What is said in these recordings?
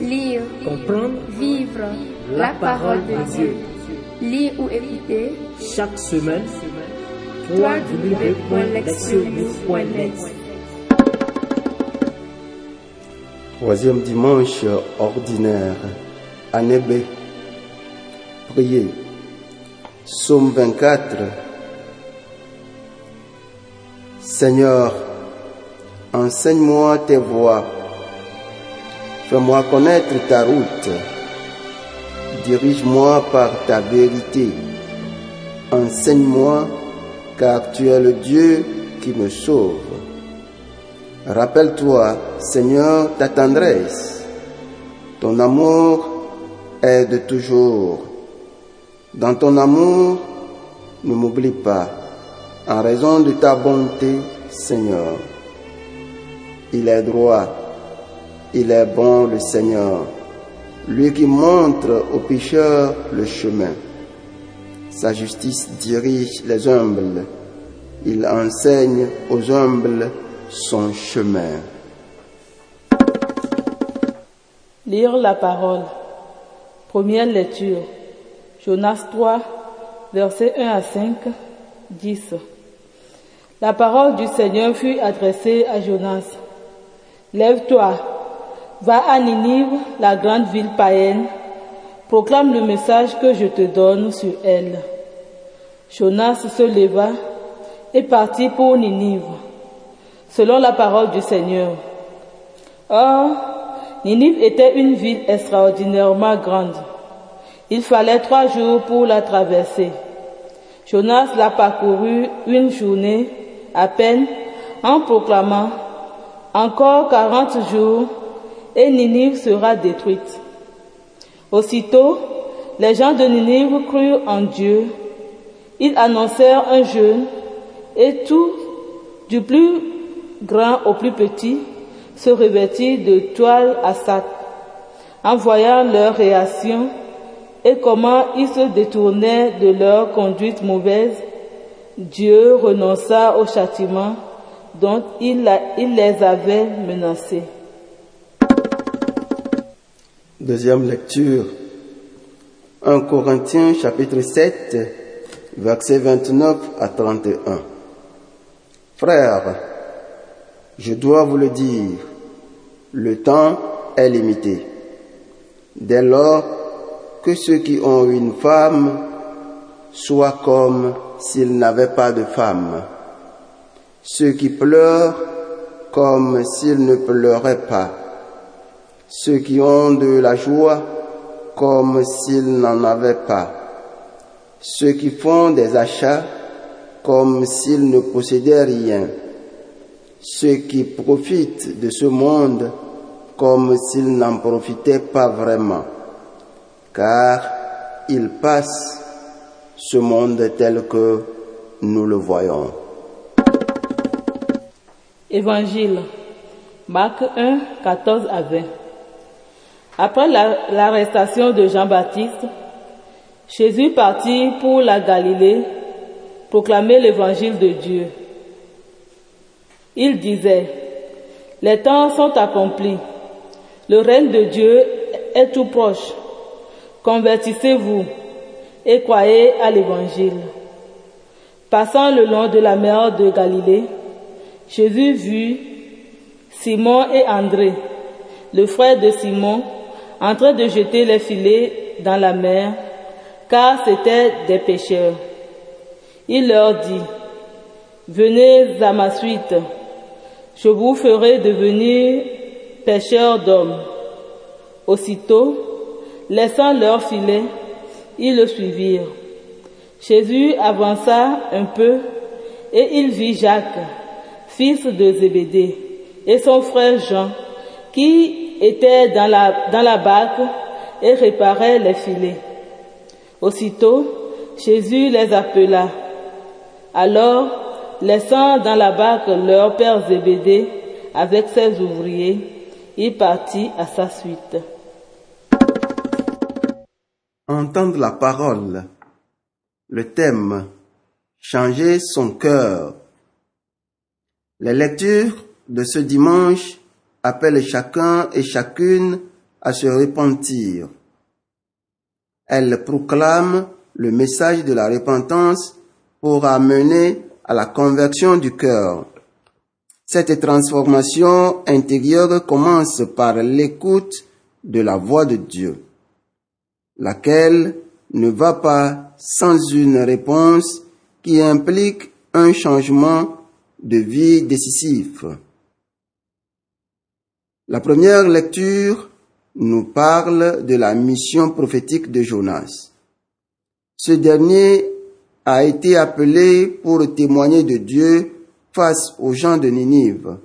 Lire, Comprendre vivre la parole de Dieu. Lire ou écouter chaque semaine Troisième dimanche ordinaire, année B. Priez. Psaume 24. Seigneur, enseigne-moi tes voies. Fais-moi connaître ta route. Dirige-moi par ta vérité. Enseigne-moi, car tu es le Dieu qui me sauve. Rappelle-toi, Seigneur, ta tendresse. Ton amour est de toujours. Dans ton amour, ne m'oublie pas, en raison de ta bonté, Seigneur. Il est droit, il est bon le Seigneur, lui qui montre aux pécheurs le chemin. Sa justice dirige les humbles, il enseigne aux humbles son chemin. Lire la parole. Première lecture. Jonas 3, versets 1 à 5, 10. La parole du Seigneur fut adressée à Jonas. Lève-toi, va à Ninive, la grande ville païenne, proclame le message que je te donne sur elle. Jonas se leva et partit pour Ninive, selon la parole du Seigneur. Or, Ninive était une ville extraordinairement grande. Il fallait trois jours pour la traverser. Jonas l'a parcouru une journée à peine en proclamant encore quarante jours et Ninive sera détruite. Aussitôt, les gens de Ninive crurent en Dieu. Ils annoncèrent un jeûne et tout, du plus grand au plus petit, se revêtit de toile à sac. En voyant leur réaction et comment ils se détournaient de leur conduite mauvaise, Dieu renonça au châtiment dont il les avait menacés. Deuxième lecture. 1 Corinthiens chapitre 7, versets 29 à 31. Frères, je dois vous le dire, le temps est limité. Dès lors que ceux qui ont une femme soient comme s'ils n'avaient pas de femme, ceux qui pleurent comme s'ils ne pleuraient pas, ceux qui ont de la joie comme s'ils n'en avaient pas, ceux qui font des achats comme s'ils ne possédaient rien, ceux qui profitent de ce monde comme s'ils n'en profitaient pas vraiment, car il passe ce monde tel que nous le voyons. Évangile, Marc 1, 14 à 20. Après l'arrestation de Jean-Baptiste, Jésus partit pour la Galilée proclamer l'évangile de Dieu. Il disait, les temps sont accomplis, le règne de Dieu est tout proche, convertissez-vous et croyez à l'évangile. Passant le long de la mer de Galilée, Jésus vit Simon et André, le frère de Simon, en train de jeter les filets dans la mer, car c'étaient des pêcheurs. Il leur dit, Venez à ma suite, je vous ferai devenir pêcheurs d'hommes. Aussitôt, laissant leurs filets, ils le suivirent. Jésus avança un peu et il vit Jacques, fils de Zébédée, et son frère Jean, qui étaient dans la, dans la barque et réparaient les filets. Aussitôt, Jésus les appela. Alors, laissant dans la barque leur père Zébédée avec ses ouvriers, il partit à sa suite. Entendre la parole. Le thème Changer son cœur. Les lectures de ce dimanche appelle chacun et chacune à se repentir. Elle proclame le message de la repentance pour amener à la conversion du cœur. Cette transformation intérieure commence par l'écoute de la voix de Dieu, laquelle ne va pas sans une réponse qui implique un changement de vie décisif. La première lecture nous parle de la mission prophétique de Jonas. Ce dernier a été appelé pour témoigner de Dieu face aux gens de Ninive.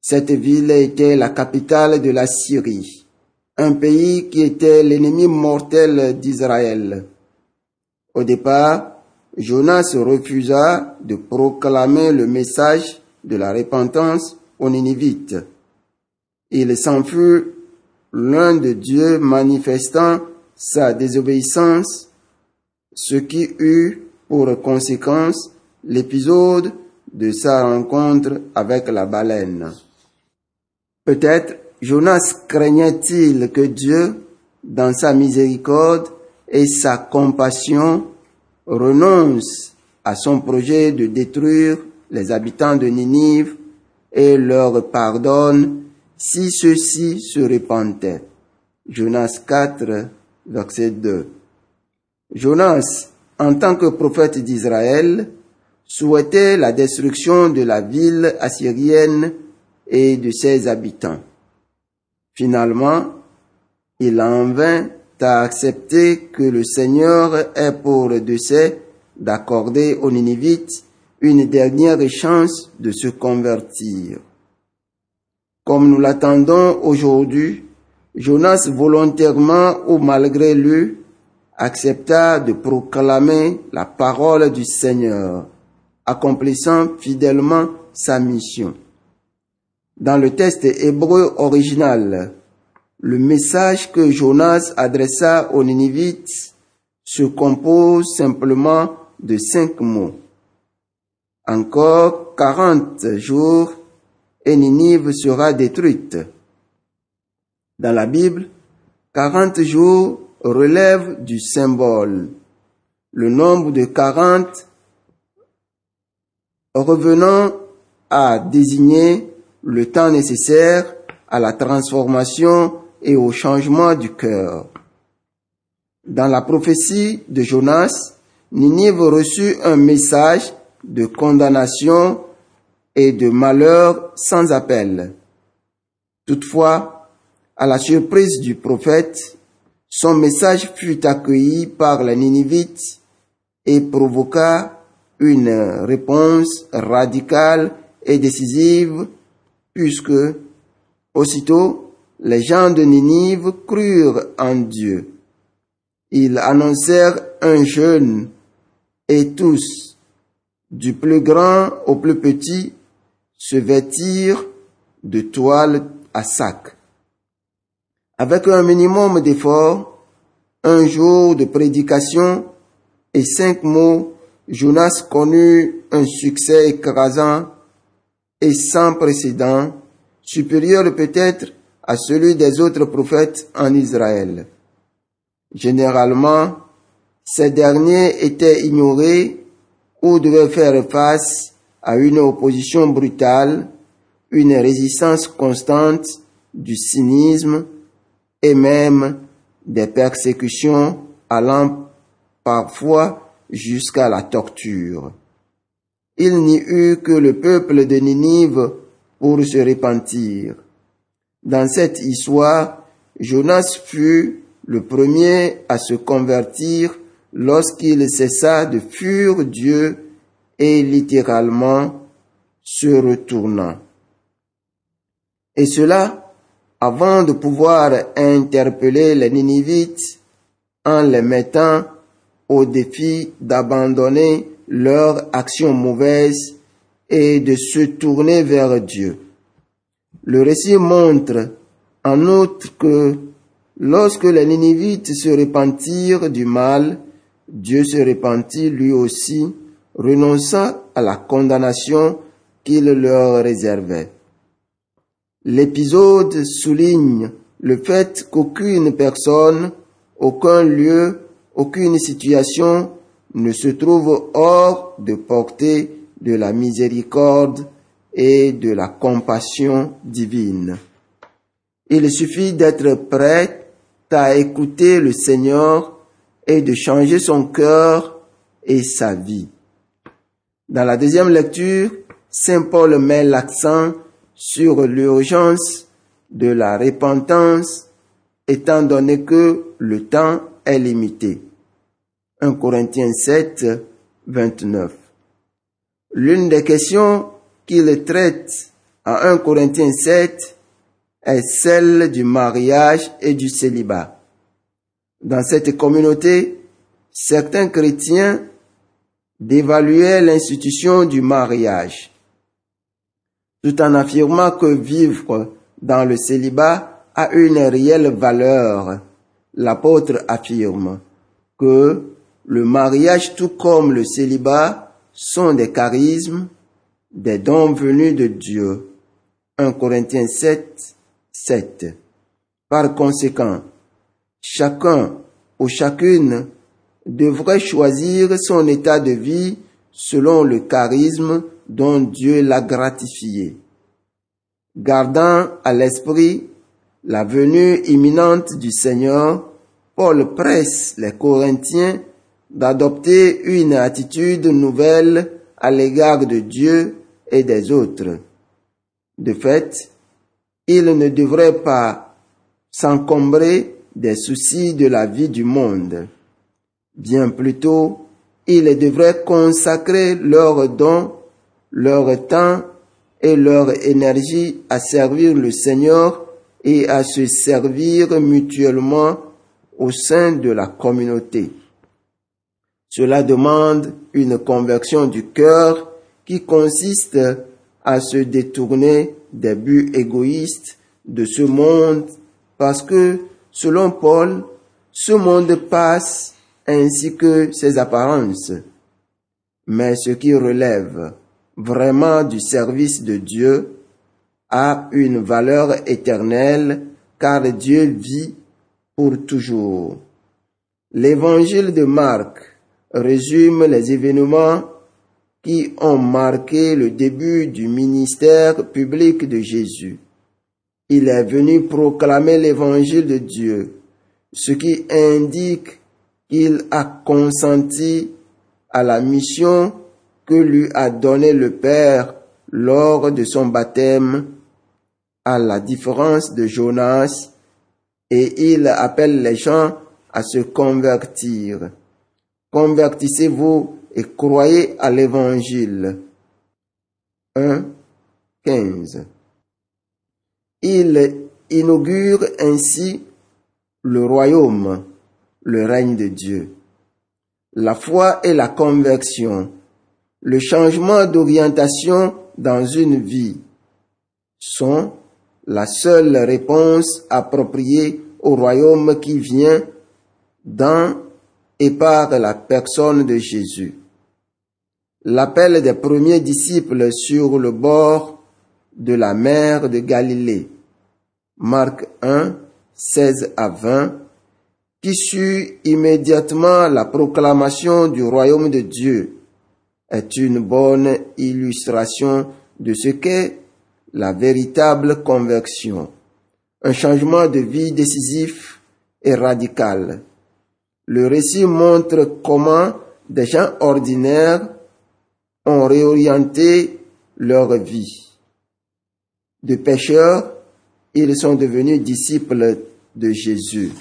Cette ville était la capitale de la Syrie, un pays qui était l'ennemi mortel d'Israël. Au départ, Jonas refusa de proclamer le message de la repentance aux Ninivites. Il s'en fut l'un de Dieu manifestant sa désobéissance, ce qui eut pour conséquence l'épisode de sa rencontre avec la baleine. Peut-être Jonas craignait-il que Dieu, dans sa miséricorde et sa compassion, renonce à son projet de détruire les habitants de Ninive et leur pardonne si ceux-ci se repentaient. Jonas 4, verset 2. Jonas, en tant que prophète d'Israël, souhaitait la destruction de la ville assyrienne et de ses habitants. Finalement, il en vint à accepter que le Seigneur ait pour décès d'accorder aux Ninivites une dernière chance de se convertir. Comme nous l'attendons aujourd'hui, Jonas volontairement ou malgré lui accepta de proclamer la parole du Seigneur, accomplissant fidèlement sa mission. Dans le texte hébreu original, le message que Jonas adressa aux Ninivites se compose simplement de cinq mots. Encore quarante jours et Ninive sera détruite. Dans la Bible, quarante jours relève du symbole. Le nombre de quarante revenant à désigner le temps nécessaire à la transformation et au changement du cœur. Dans la prophétie de Jonas, Ninive reçut un message de condamnation et de malheur sans appel. Toutefois, à la surprise du prophète, son message fut accueilli par les Ninivites et provoqua une réponse radicale et décisive puisque aussitôt les gens de Ninive crurent en Dieu. Ils annoncèrent un jeûne et tous, du plus grand au plus petit, se vêtirent de toile à sac. Avec un minimum d'effort, un jour de prédication et cinq mots, Jonas connut un succès écrasant et sans précédent, supérieur peut-être à celui des autres prophètes en Israël. Généralement, ces derniers étaient ignorés ou devaient faire face à une opposition brutale, une résistance constante, du cynisme et même des persécutions allant parfois jusqu'à la torture. Il n'y eut que le peuple de Ninive pour se repentir. Dans cette histoire, Jonas fut le premier à se convertir lorsqu'il cessa de fuir Dieu et littéralement se retournant. Et cela avant de pouvoir interpeller les Ninivites en les mettant au défi d'abandonner leur action mauvaise et de se tourner vers Dieu. Le récit montre en outre que lorsque les Ninivites se repentirent du mal, Dieu se repentit lui aussi, renonçant à la condamnation qu'il leur réservait. L'épisode souligne le fait qu'aucune personne, aucun lieu, aucune situation ne se trouve hors de portée de la miséricorde et de la compassion divine. Il suffit d'être prêt à écouter le Seigneur et de changer son cœur et sa vie. Dans la deuxième lecture, Saint Paul met l'accent sur l'urgence de la repentance étant donné que le temps est limité. 1 Corinthiens 7, 29. L'une des questions qu'il traite à 1 Corinthiens 7 est celle du mariage et du célibat. Dans cette communauté, certains chrétiens dévaluaient l'institution du mariage tout en affirmant que vivre dans le célibat a une réelle valeur. L'apôtre affirme que le mariage tout comme le célibat sont des charismes, des dons venus de Dieu. 1 Corinthiens 7, 7. Par conséquent, chacun ou chacune devrait choisir son état de vie selon le charisme dont Dieu l'a gratifié. Gardant à l'esprit la venue imminente du Seigneur, Paul presse les Corinthiens d'adopter une attitude nouvelle à l'égard de Dieu et des autres. De fait, ils ne devraient pas s'encombrer des soucis de la vie du monde. Bien plutôt, ils devraient consacrer leurs dons leur temps et leur énergie à servir le Seigneur et à se servir mutuellement au sein de la communauté. Cela demande une conversion du cœur qui consiste à se détourner des buts égoïstes de ce monde parce que, selon Paul, ce monde passe ainsi que ses apparences. Mais ce qui relève vraiment du service de Dieu a une valeur éternelle car Dieu vit pour toujours. L'évangile de Marc résume les événements qui ont marqué le début du ministère public de Jésus. Il est venu proclamer l'évangile de Dieu, ce qui indique qu'il a consenti à la mission que lui a donné le Père lors de son baptême, à la différence de Jonas, et il appelle les gens à se convertir. Convertissez-vous et croyez à l'évangile. 1, 15. Il inaugure ainsi le royaume, le règne de Dieu. La foi et la conversion le changement d'orientation dans une vie sont la seule réponse appropriée au royaume qui vient dans et par la personne de Jésus. L'appel des premiers disciples sur le bord de la mer de Galilée. Marc 1, 16 à 20, qui suit immédiatement la proclamation du royaume de Dieu est une bonne illustration de ce qu'est la véritable conversion, un changement de vie décisif et radical. Le récit montre comment des gens ordinaires ont réorienté leur vie. De pécheurs, ils sont devenus disciples de Jésus.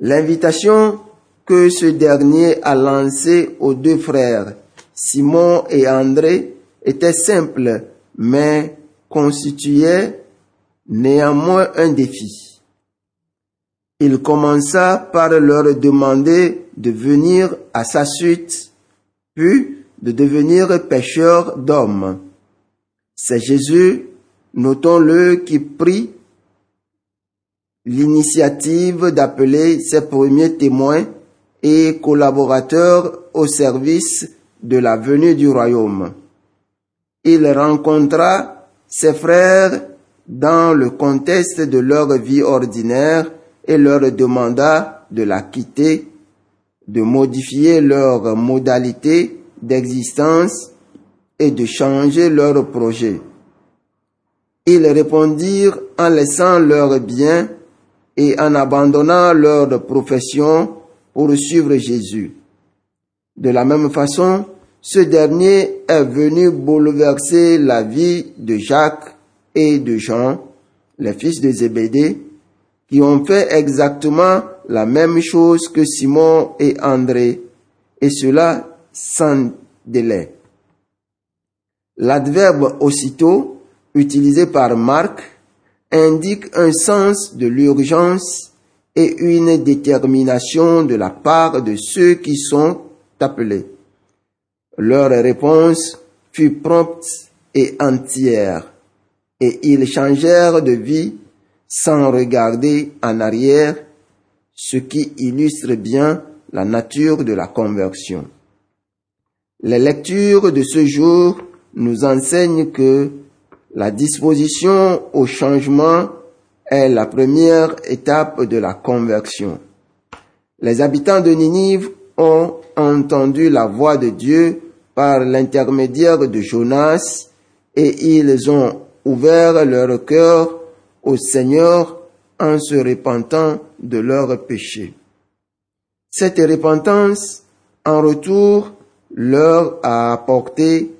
L'invitation que ce dernier a lancé aux deux frères, Simon et André, était simple, mais constituait néanmoins un défi. Il commença par leur demander de venir à sa suite, puis de devenir pêcheurs d'hommes. C'est Jésus, notons-le, qui prit l'initiative d'appeler ses premiers témoins et collaborateur au service de la venue du royaume. Il rencontra ses frères dans le contexte de leur vie ordinaire et leur demanda de la quitter, de modifier leurs modalités d'existence et de changer leurs projets. Ils répondirent en laissant leurs biens et en abandonnant leur profession pour suivre Jésus. De la même façon, ce dernier est venu bouleverser la vie de Jacques et de Jean, les fils de Zébédée, qui ont fait exactement la même chose que Simon et André, et cela sans délai. L'adverbe aussitôt, utilisé par Marc, indique un sens de l'urgence et une détermination de la part de ceux qui sont appelés. Leur réponse fut prompte et entière, et ils changèrent de vie sans regarder en arrière, ce qui illustre bien la nature de la conversion. Les lectures de ce jour nous enseignent que la disposition au changement est la première étape de la conversion. Les habitants de Ninive ont entendu la voix de Dieu par l'intermédiaire de Jonas et ils ont ouvert leur cœur au Seigneur en se repentant de leurs péchés. Cette repentance, en retour, leur a apporté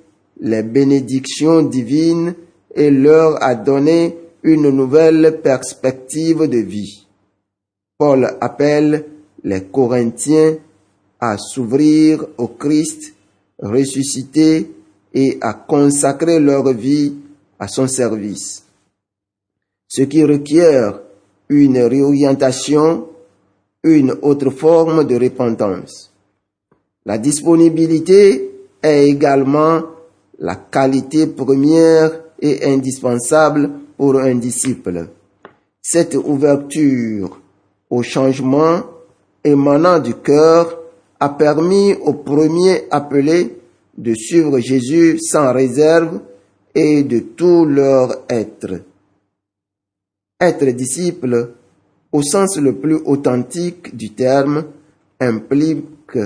les bénédictions divines et leur a donné une nouvelle perspective de vie. Paul appelle les Corinthiens à s'ouvrir au Christ ressuscité et à consacrer leur vie à son service. Ce qui requiert une réorientation, une autre forme de repentance. La disponibilité est également la qualité première et indispensable pour un disciple. Cette ouverture au changement émanant du cœur a permis aux premiers appelés de suivre Jésus sans réserve et de tout leur être. Être disciple, au sens le plus authentique du terme, implique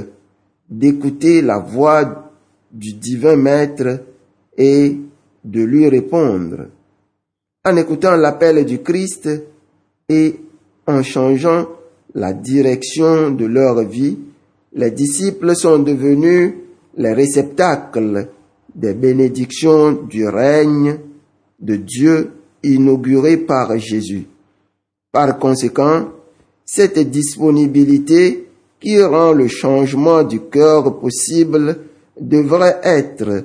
d'écouter la voix du divin maître et de lui répondre. En écoutant l'appel du Christ et en changeant la direction de leur vie, les disciples sont devenus les réceptacles des bénédictions du règne de Dieu inauguré par Jésus. Par conséquent, cette disponibilité qui rend le changement du cœur possible devrait être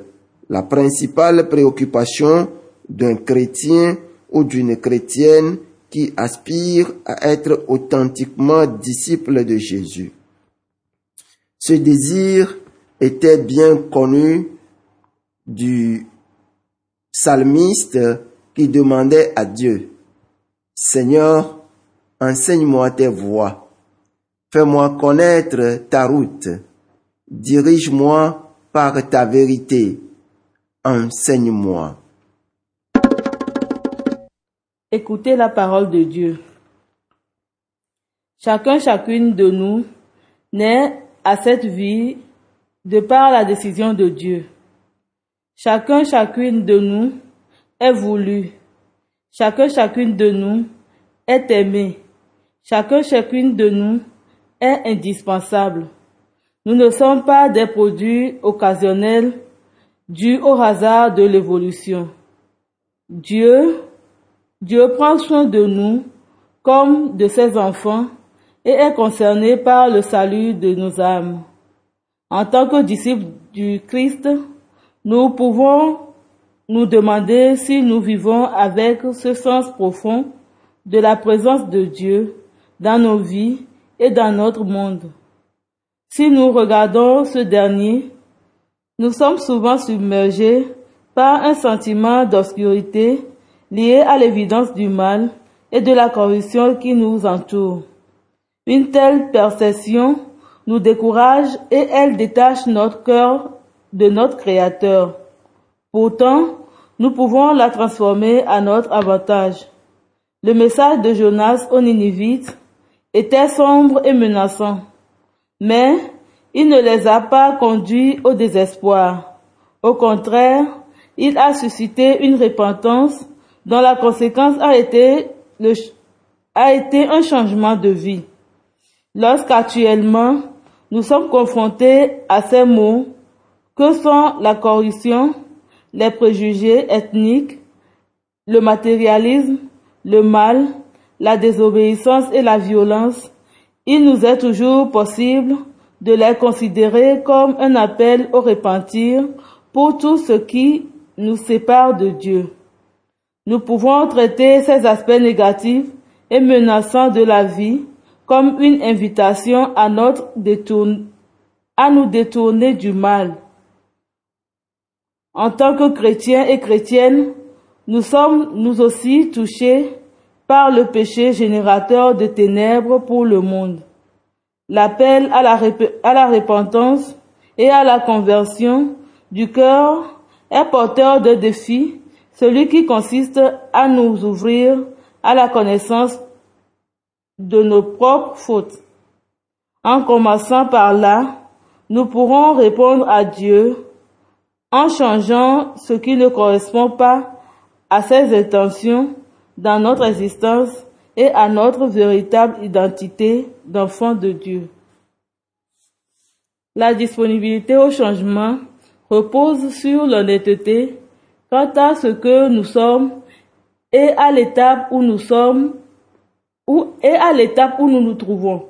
la principale préoccupation d'un chrétien ou d'une chrétienne qui aspire à être authentiquement disciple de Jésus. Ce désir était bien connu du psalmiste qui demandait à Dieu, Seigneur, enseigne-moi tes voies, fais-moi connaître ta route, dirige-moi par ta vérité, enseigne-moi. Écoutez la parole de Dieu. Chacun, chacune de nous naît à cette vie de par la décision de Dieu. Chacun, chacune de nous est voulu. Chacun, chacune de nous est aimé. Chacun, chacune de nous est indispensable. Nous ne sommes pas des produits occasionnels dus au hasard de l'évolution. Dieu, Dieu prend soin de nous comme de ses enfants et est concerné par le salut de nos âmes. En tant que disciples du Christ, nous pouvons nous demander si nous vivons avec ce sens profond de la présence de Dieu dans nos vies et dans notre monde. Si nous regardons ce dernier, nous sommes souvent submergés par un sentiment d'obscurité lié à l'évidence du mal et de la corruption qui nous entoure. Une telle perception nous décourage et elle détache notre cœur de notre Créateur. Pourtant, nous pouvons la transformer à notre avantage. Le message de Jonas aux Ninivites était sombre et menaçant, mais il ne les a pas conduits au désespoir. Au contraire, il a suscité une repentance dont la conséquence a été, a été un changement de vie. Lorsqu'actuellement nous sommes confrontés à ces mots que sont la corruption, les préjugés ethniques, le matérialisme, le mal, la désobéissance et la violence, il nous est toujours possible de les considérer comme un appel au repentir pour tout ce qui nous sépare de Dieu. Nous pouvons traiter ces aspects négatifs et menaçants de la vie comme une invitation à, notre à nous détourner du mal. En tant que chrétiens et chrétiennes, nous sommes nous aussi touchés par le péché générateur de ténèbres pour le monde. L'appel à la, repentance et à la conversion du cœur est porteur de défis, celui qui consiste à nous ouvrir à la connaissance de nos propres fautes. En commençant par là, nous pourrons répondre à Dieu en changeant ce qui ne correspond pas à ses intentions dans notre existence et à notre véritable identité d'enfant de Dieu. La disponibilité au changement repose sur l'honnêteté quant à ce que nous sommes et à l'étape où nous sommes et à l'étape où nous nous trouvons.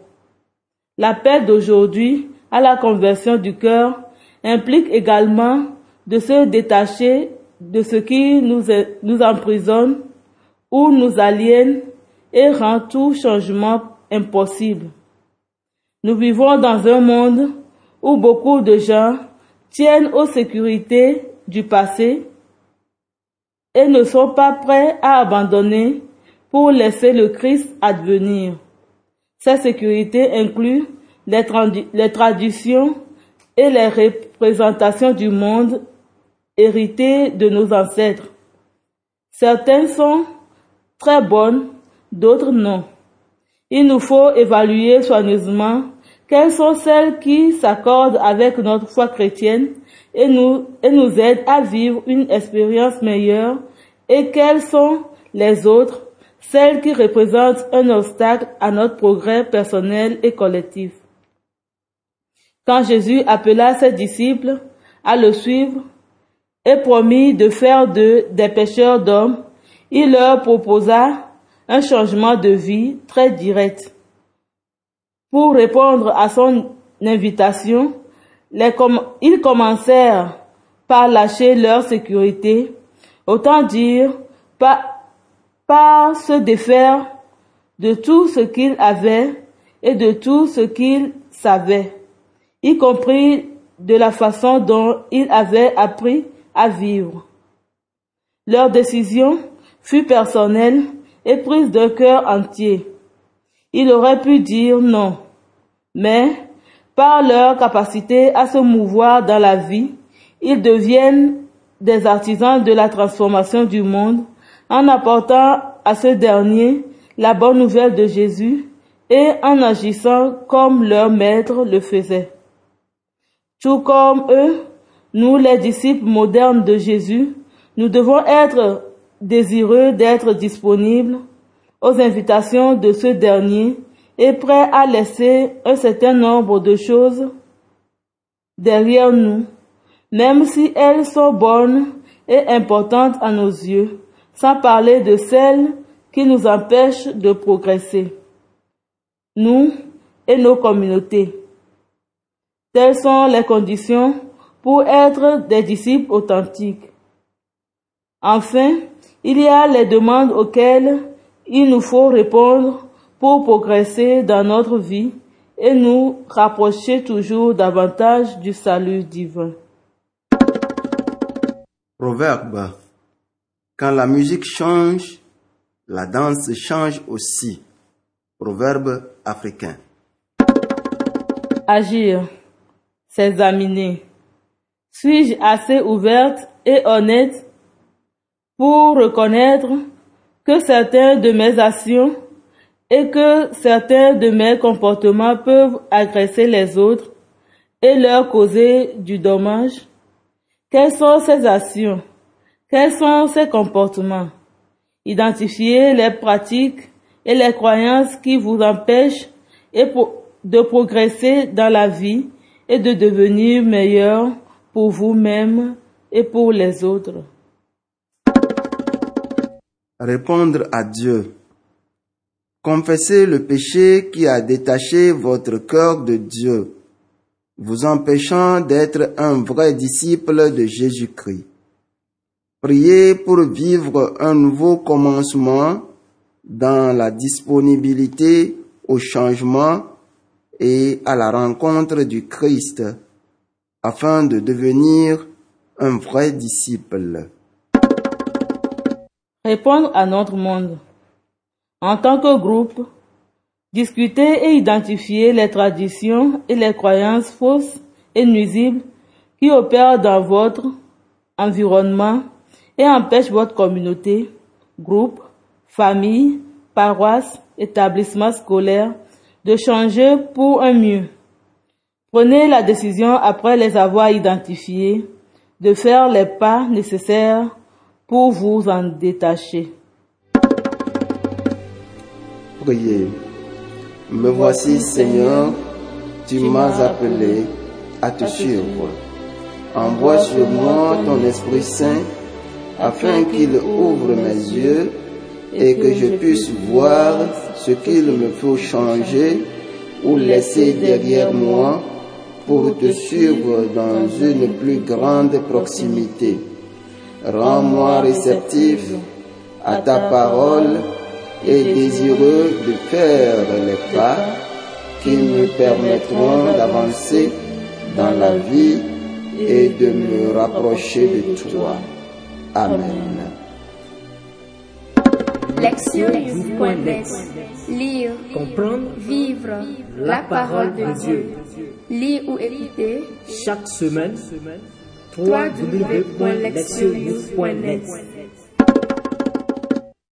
L'appel d'aujourd'hui à la conversion du cœur implique également de se détacher de ce qui nous, nous emprisonne ou nous aliène et rend tout changement impossible. Nous vivons dans un monde où beaucoup de gens tiennent aux sécurités du passé et ne sont pas prêts à abandonner pour laisser le Christ advenir. Cette sécurité inclut les, les traditions et les représentations du monde héritées de nos ancêtres. Certaines sont très bonnes, d'autres non. Il nous faut évaluer soigneusement quelles sont celles qui s'accordent avec notre foi chrétienne et nous, et nous aident à vivre une expérience meilleure et quelles sont les autres celles qui représentent un obstacle à notre progrès personnel et collectif. Quand Jésus appela ses disciples à le suivre et promit de faire d'eux des pêcheurs d'hommes, il leur proposa un changement de vie très direct. Pour répondre à son invitation, ils commencèrent par lâcher leur sécurité, autant dire pas par se défaire de tout ce qu'il avait et de tout ce qu'il savait, y compris de la façon dont il avait appris à vivre. Leur décision fut personnelle et prise d'un cœur entier. Ils auraient pu dire non, mais par leur capacité à se mouvoir dans la vie, ils deviennent des artisans de la transformation du monde en apportant à ce dernier la bonne nouvelle de Jésus et en agissant comme leur maître le faisait. Tout comme eux, nous les disciples modernes de Jésus, nous devons être désireux d'être disponibles aux invitations de ce dernier et prêts à laisser un certain nombre de choses derrière nous, même si elles sont bonnes et importantes à nos yeux sans parler de celles qui nous empêchent de progresser, nous et nos communautés. Telles sont les conditions pour être des disciples authentiques. Enfin, il y a les demandes auxquelles il nous faut répondre pour progresser dans notre vie et nous rapprocher toujours davantage du salut divin. Proverbe quand la musique change, la danse change aussi. Proverbe africain. Agir, s'examiner. Suis-je assez ouverte et honnête pour reconnaître que certains de mes actions et que certains de mes comportements peuvent agresser les autres et leur causer du dommage. Quelles sont ces actions? Quels sont ces comportements? Identifiez les pratiques et les croyances qui vous empêchent de progresser dans la vie et de devenir meilleur pour vous-même et pour les autres. Répondre à Dieu. Confessez le péché qui a détaché votre cœur de Dieu, vous empêchant d'être un vrai disciple de Jésus-Christ. Priez pour vivre un nouveau commencement dans la disponibilité au changement et à la rencontre du Christ afin de devenir un vrai disciple. Répondre à notre monde. En tant que groupe, discuter et identifier les traditions et les croyances fausses et nuisibles qui opèrent dans votre environnement et empêchent votre communauté, groupe, famille, paroisse, établissement scolaire de changer pour un mieux. Prenez la décision après les avoir identifiés de faire les pas nécessaires pour vous en détacher. Priez. Me voici Seigneur, tu m'as appelé à te suivre. Envoie sur moi ton Esprit Saint afin qu'il ouvre mes yeux et que je puisse voir ce qu'il me faut changer ou laisser derrière moi pour te suivre dans une plus grande proximité. Rends-moi réceptif à ta parole et désireux de faire les pas qui me permettront d'avancer dans la vie et de me rapprocher de toi. Amen. Lectionnews.net Lire, Comprendre, vivre la parole de Dieu. Lire ou écouter chaque semaine, www.lectionnews.net